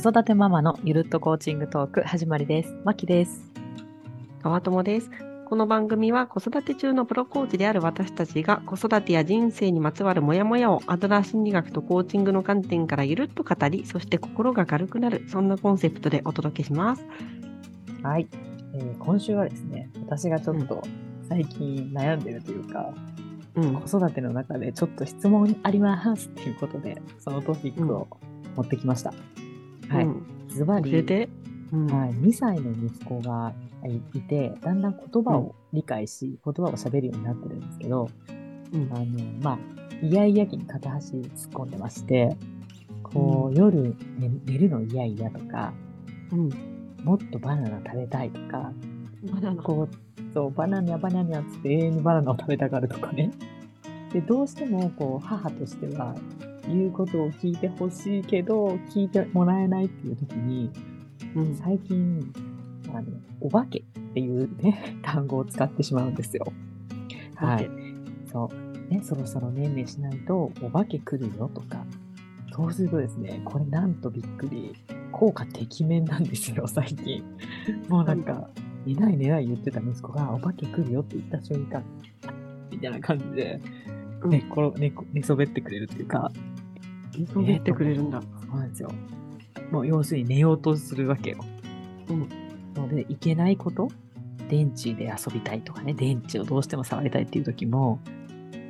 子育てママのゆるっとコーチングトーク始まりです。まきです。川友です。この番組は子育て中のプロコーチである私たちが子育てや人生にまつわるモヤモヤをアドラー心理学とコーチングの観点からゆるっと語り、そして心が軽くなる、そんなコンセプトでお届けします。はい、えー今週はですね、私がちょっと最近悩んでるというか、うん。子育ての中でちょっと質問ありますっていうことで、そのトピックを持ってきました。はい。うんズバリ。はい、2歳の息子がいて、だんだん言葉を理解し、言葉を喋るようになってるんですけど、うんあの、まあ、イヤイヤ期に片足突っ込んでまして、こう、夜、寝寝るの嫌々とか、うん。もっとバナナ食べたいとか、バナナ。こう、そう、バナナバナナっつって永遠にバナナを食べたがるとかね。で、どうしても、こう、母としては、言うことを聞いてほしいけど、聞いてもらえないっていう時に、うん。最近、あの、お化けっていうね、単語を使ってしまうんですよ。はい。そう。ね、そろそろねんねしないと、お化け来るよとか。そうするとですね、これなんとびっくり、効果てきめんなんですよ、最近。もうなんか、寝ない寝ない言ってた息子が、お化け来るよって言った瞬間、みたいな感じで、うん寝っころ寝こ寝そべってくれるというか、そう言ってくれるんだ。そうなんですよ。もう要するに寝ようとするわけよ。うん。ので、いけないこと電池で遊びたいとかね、電池をどうしても触りたいっていう時も、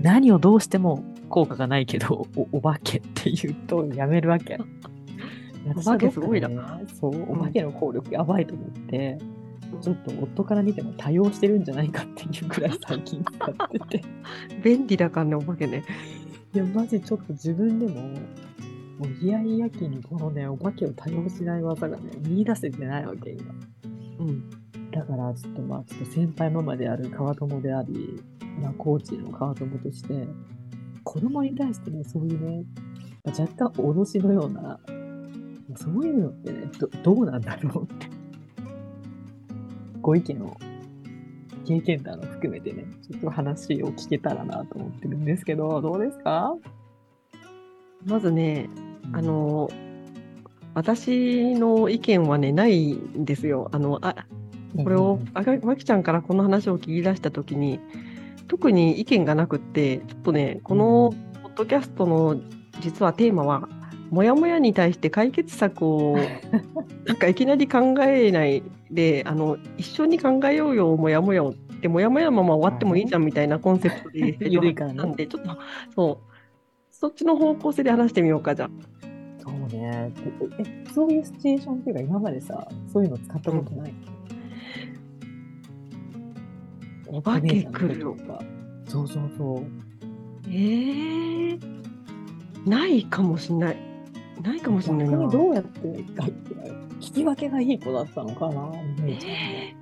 何をどうしても効果がないけど、おお化けって言うとやめるわけ。お化けすごいなねそう、お化けの効力やばいと思って、ちょっと夫から見ても多用してるんじゃないかっていうくらい最近使ってて。便利だからね、お化けね。いや、マジちょっと自分でも、もうイヤイヤ期にこのね、お化けを多用しない技がね、見出せてないわけ、今。うん。だから、ちょっとまあ、ちょっと先輩ママである川友であり、まあ、コーチの川友として、子供に対してね、そういうね、まあ若干脅しのような、そういうのってね、どどうなんだろうって。ご意見を、経験談を含めてね、ちょっと話を聞けたらなと思ってるんですけど、どうですか？まずね、あ、の、私の意見はね、ないんですよ。あの、あ、これを、あがまきちゃんからこの話を聞き出したときに、特に意見がなくって、ちょっとね、このポッドキャストの実はテーマは、もやもやに対して解決策を なんかいきなり考えないで、あの一緒に考えようよ、もやもやをって、もやもやまま終わってもいいじゃんみたいなコンセプトで ゆるいからねなんで、ちょっとそう、そっちの方向性で話してみようか、じゃあ。そうね。え、そういうシチュエーションっていうか、今までさ、そういうの使ったことない、お化け来るとか。そうそうそう。えー、ないかもしれない。ないかもしれないな。逆にどうやって聞き分けがいい子だったのかな、姉ちゃんね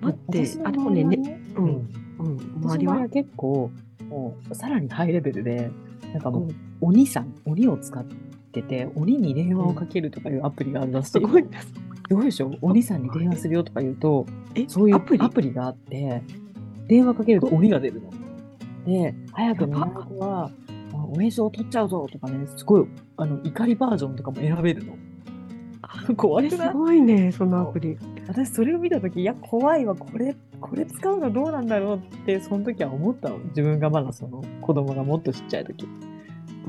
待ってあ、でもね、ねうん、うん。うん、周私りは？結構、もう、さらにハイレベルで、なんかもう、うん鬼さん、鬼を使ってて、鬼に電話をかけるとかいうアプリがあるらしい。すごいです。すごいでしょ鬼さんに電話するよとか言うと、え、そういうアプリ？アプリがあって、電話かけると鬼が出るの。で、早く寝ない子は、あお名称を取っちゃうぞとかね、すごい、あの、怒りバージョンとかも選べるの。怖いす。ごいね、そのアプリ。私それを見たとき、いや、怖いわ、これ、これ使うのどうなんだろうって、その時は思ったの。自分がまだその、子供がもっとちっちゃい時。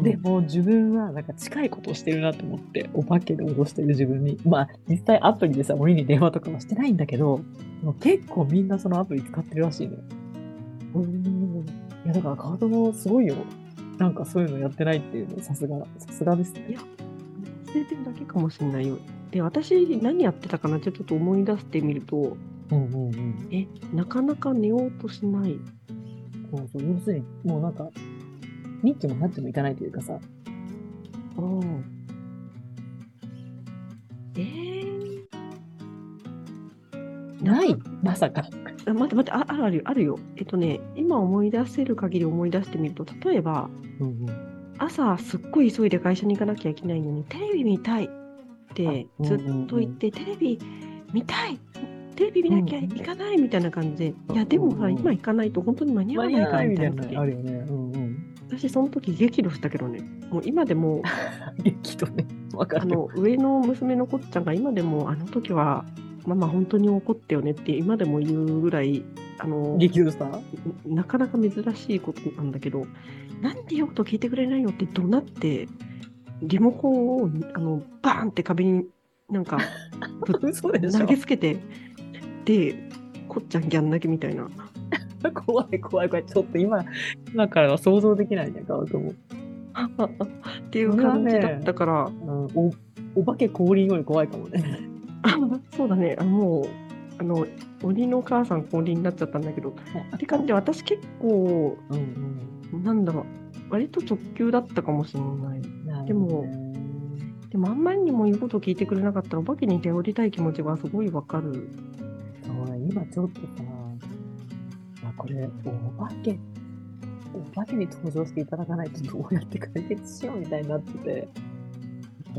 でも自分はなんか近いことをしてるなと思って、お化けで脅してる自分に。まあ、実際アプリでさ、鬼に電話とかはしてないんだけど、結構みんなそのアプリ使ってるらしいのよ。うん、いや、だからカードもすごいよ。なんかそういうのやってないっていうの、さすが、さすがですね。忘れてるだけかもしれないよ。で、私、何やってたかなちょっと思い出してみると、うんうんうん。え、なかなか寝ようとしない。そうそう、要するに、もうなんか、ニッチもナッチもいかないというかさ、うん。えー、ない？まさか。あ待って待って、ああるあるよ、あるよ。えっとね、今思い出せる限り思い出してみると、例えば、うんうん。朝すっごい急いで会社に行かなきゃいけないのに、テレビ見たいってあずっと言って、テレビ見たいテレビ見なきゃいかないみたいな感じで、いや、でもさ、うん今行かないと本当に間に合わないからみたいな時のあるよね。うんうん。私、その時激怒したけどね、もう今でも、激怒ね。わかる。あの上の娘のこっちゃんが今でもあの時はママ本当に怒ったよねって今でも言うぐらいあの激怒したなかなか珍しいことなんだけどなんで言うこと聞いてくれないのって怒鳴ってリモコンをあのバーンって壁になんか 投げつけてでこっちゃんギャン泣きみたいな 怖い怖い怖い。ちょっと今、今からは想像できないね、顔とも。っていう感じだったから、うん、おお化け降臨より怖いかもね。そうだね。あもうあの鬼の母さん降臨になっちゃったんだけどって感じで私結構うんうん。なんだろう。割と直球だったかもしれない。なでもでもあんまりにも言うことを聞いてくれなかったらお化けに頼りたい気持ちがすごいわかる。そうね今ちょっとさ、あ、これ、お化け、お化けに登場していただかないとどうやって解決しようみたいになってて、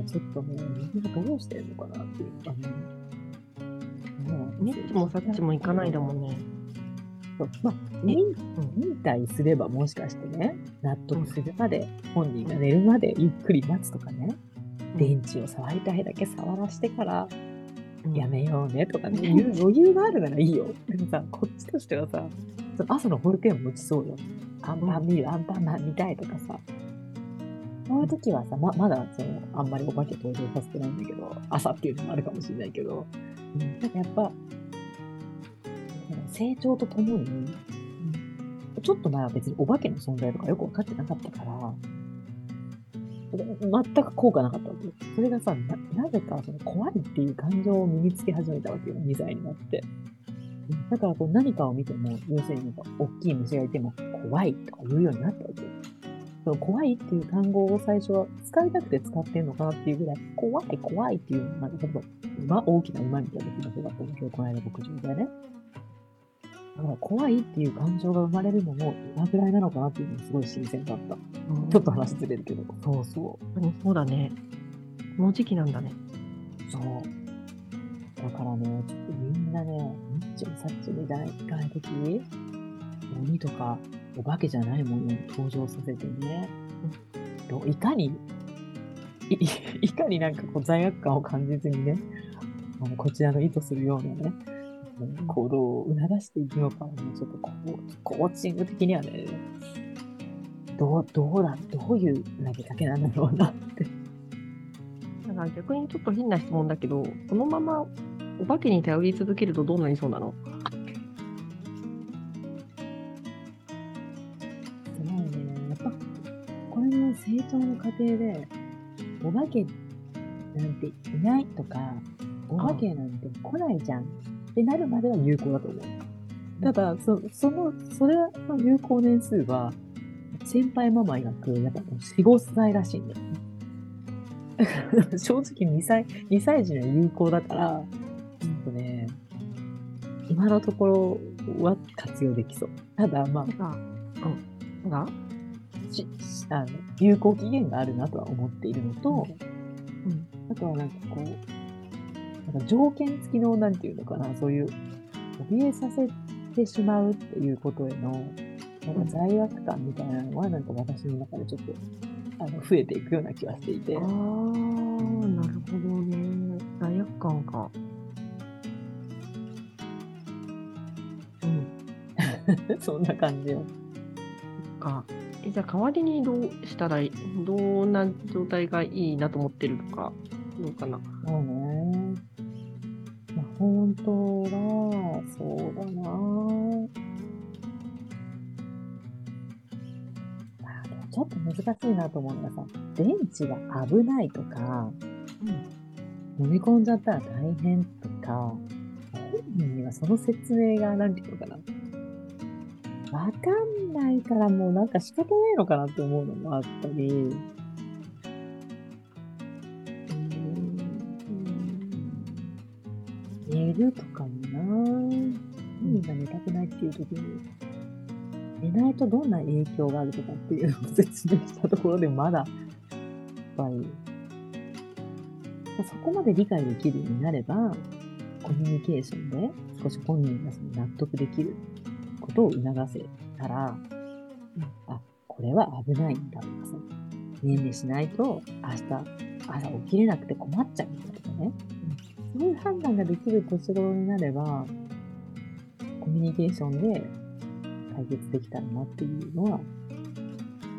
ちょっとね、みんなどうしてんのかなっていうかね。ニッチもサッチも行かないだもんね。そう。まあ、忍忍耐すればもしかしてね、納得するまで、本人が寝るまでゆっくり待つとかね、電池を触りたいだけ触らしてからうん。やめようねとかね、余裕があるならいいよ。でもさ、こっちとしてはさ、朝の保育園も落ちそうよ。アンパン見る、アンパンマン見たいとかさ。そういう時はさ、ままだその、あんまりお化け登場させてないんだけど、朝っていうのもあるかもしれないけど、うんなんかやっぱ、成長とともに、ちょっと前は別にお化けの存在とかよく分かってなかったから、全く効果なかったわけよ。それがさ、ななぜかその怖いっていう感情を身につけ始めたわけよ、2歳になって。だからこう何かを見ても、要するに大きい虫がいても怖いとか言うようになったわけよ。その怖いっていう単語を最初は使いたくて使ってんのかなっていうぐらい、怖い怖いっていうのが、ほんと馬、大きな馬みたいな気がするだったんだけど、この間牧場でね。だから怖いっていう感情が生まれるのも今ぐらいなのかなっていうのがすごい新鮮だった。ちょっと話ずれるけど。そうそう。うんそうだねこの時期なんだねそう。だからね、ちょっとみんなね、ニッチもサッチもいかないいかないとき、鬼とかお化けじゃないものを登場させてね、どいかに、い いかになんかこう罪悪感を感じずにね、あのこちらの意図するようなね、行動を促していくのかはね、ちょっとこう、コーチング的にはね、どう、どうだ、どういう投げかけなんだろうなって。だから逆にちょっと変な質問だけどこのままお化けに頼り続けるとどうなりそうなの？成長の過程で、お化けなんていないとか、お化けなんて来ないじゃんってなるまでは有効だと思う。ただ、そその、それの有効年数は、先輩ママ曰く、やっぱ4、5歳らしいんだよね。だから、正直2歳、2歳児には有効だから、ちょっとね、今のところは活用できそう。ただ、まあ、がうんがしあの有効期限があるなとは思っているのと、うんあとはなんかこう、なんか条件付きの、なんていうのかな、そういう、怯えさせてしまうっていうことへの、なんか罪悪感みたいなのは、なんか私の中でちょっと、あの、増えていくような気がしていて。あ、あなるほどね。罪悪感か。うん。そんな感じよ。か。えじゃあ代わりにどうしたらいいどんな状態がいいなと思ってるとかどうかな？そうね。まあ、本当は、そうだなちょっと難しいなと思うのがさ、電池が危ないとか、飲み込んじゃったら大変とか、本人にはその説明が何ていうのかな。わかんないからもうなんか仕方ないのかなって思うのもあったり、寝るとかもな。本人が寝たくないっていう時に、寝ないとどんな影響があるとかっていうのを説明したところでまだ、やっぱり、そこまで理解できるようになれば、コミュニケーションで少し本人がその納得できることを促せたら、あ、これは危ないんだとかさ、ねんねしないと、明日、朝起きれなくて困っちゃうみたいなね。そういう判断ができる年頃になれば、コミュニケーションで解決できたらなっていうのは、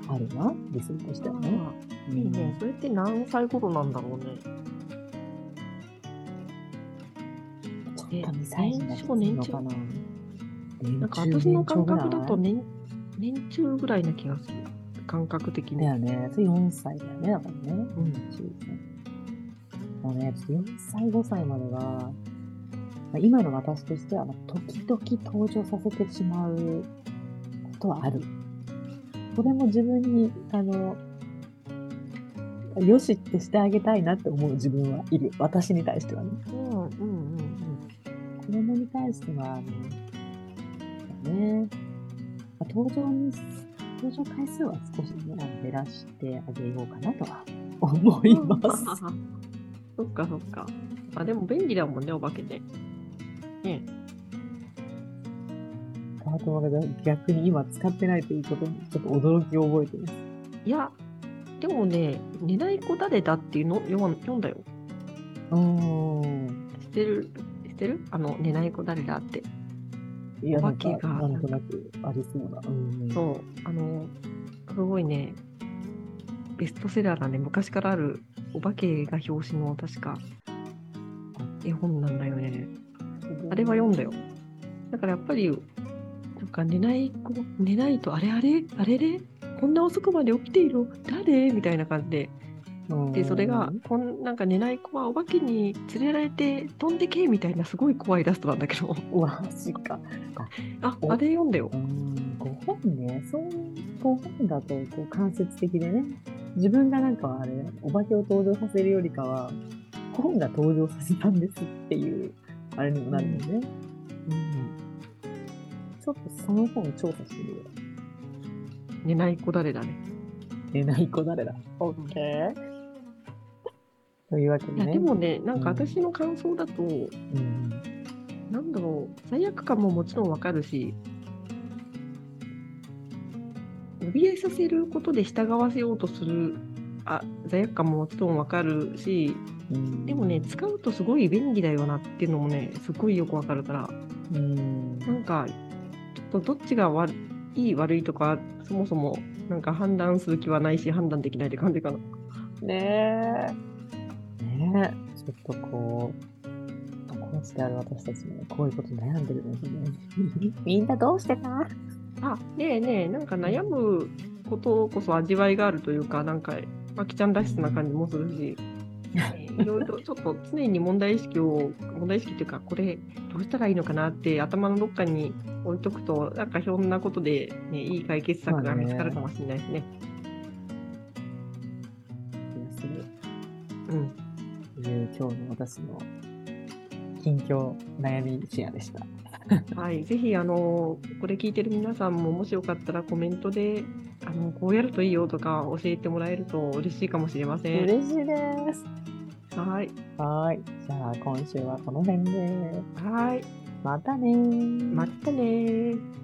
あるな、理想としてはね。あいいね。それって何歳頃なんだろうね。ちょっと2歳児がきついのかな。なんか私の感覚だと年年中ぐらいな気がする。感覚的に。だよね。それ4歳だよね、だからね。うん。もうね、ちょっと4歳、5歳までは、まあ、今の私としては、まあ時々登場させてしまうことはある。これも自分に、あの、よしってしてあげたいなって思う自分はいる。私に対してはね。うんうんうん子供に対しては、あの、そうね、まあ登場に、登場回数は少しね、減らしてあげようかなとは思いうん。ます。そっかそっか。あ、でも便利だもんね、お化けで。ねカートマが逆に今使ってないということにちょっと驚きを覚えてます。いや、でもね、寝ない子誰だっていうの読んだよ。うーん。知ってる？知ってる？あの、寝ない子誰だって。いや、おなんか、化けがなんとなくありそうな。うん。そう、あの、すごいね、ベストセラーなね、昔からあるお化けが表紙の確か絵本なんだよね。あれは読んだよ。だからやっぱり、なんか寝ない子、寝ないと、あれあれあれれこんな遅くまで起きている誰？みたいな感じで。うんで、それが、こんなんか寝ない子はお化けに連れられて飛んでけみたいなすごい怖いイラストなんだけど。マジか。あ、おあれ読んだよう。ん、ご本ね。そういうご本だと、こう、間接的でね。自分がなんかあれ、お化けを登場させるよりかは、本が登場させたんですっていう、あれにもなるよね。うん。ちょっとその本調査してみるわ。寝ない子誰だね。寝ない子誰だオッケー。というわけいや、でね。でもね、なんかうん私の感想だと、うん。なんだろう、罪悪感ももちろんわかるし、怯えさせることで従わせようとするあ罪悪感ももちろんわかるし、うんでもね、使うとすごい便利だよなっていうのもね、すごいよくわかるから、うん。なんか、ちょっとどっちが悪いい悪いとか、そもそもなんか判断する気はないし、判断できないって感じかな。ねえ。ねえ。ちょっとこう、コーチである私たちもこういうこと悩んでるんですね。みんなどうしてかあ、ねえねえ、なんか悩むことこそ味わいがあるというか、なんか、まきちゃんらしさな感じもするし、えーいろいろちょっと常に問題意識を、問題意識っていうか、これどうしたらいいのかなって頭のどっかに置いとくと、なんかひょんなことで、ね、いい解決策が見つかるかもしれないですね。うん。という今日の私の近況悩みシェアでした。はい。ぜひ、あの、これ聞いてる皆さんも、もしよかったらコメントで、あの、こうやるといいよとか教えてもらえると嬉しいかもしれません。嬉しいです。はい。はーい。じゃあ今週はこの辺で。はい。またねー。またねー。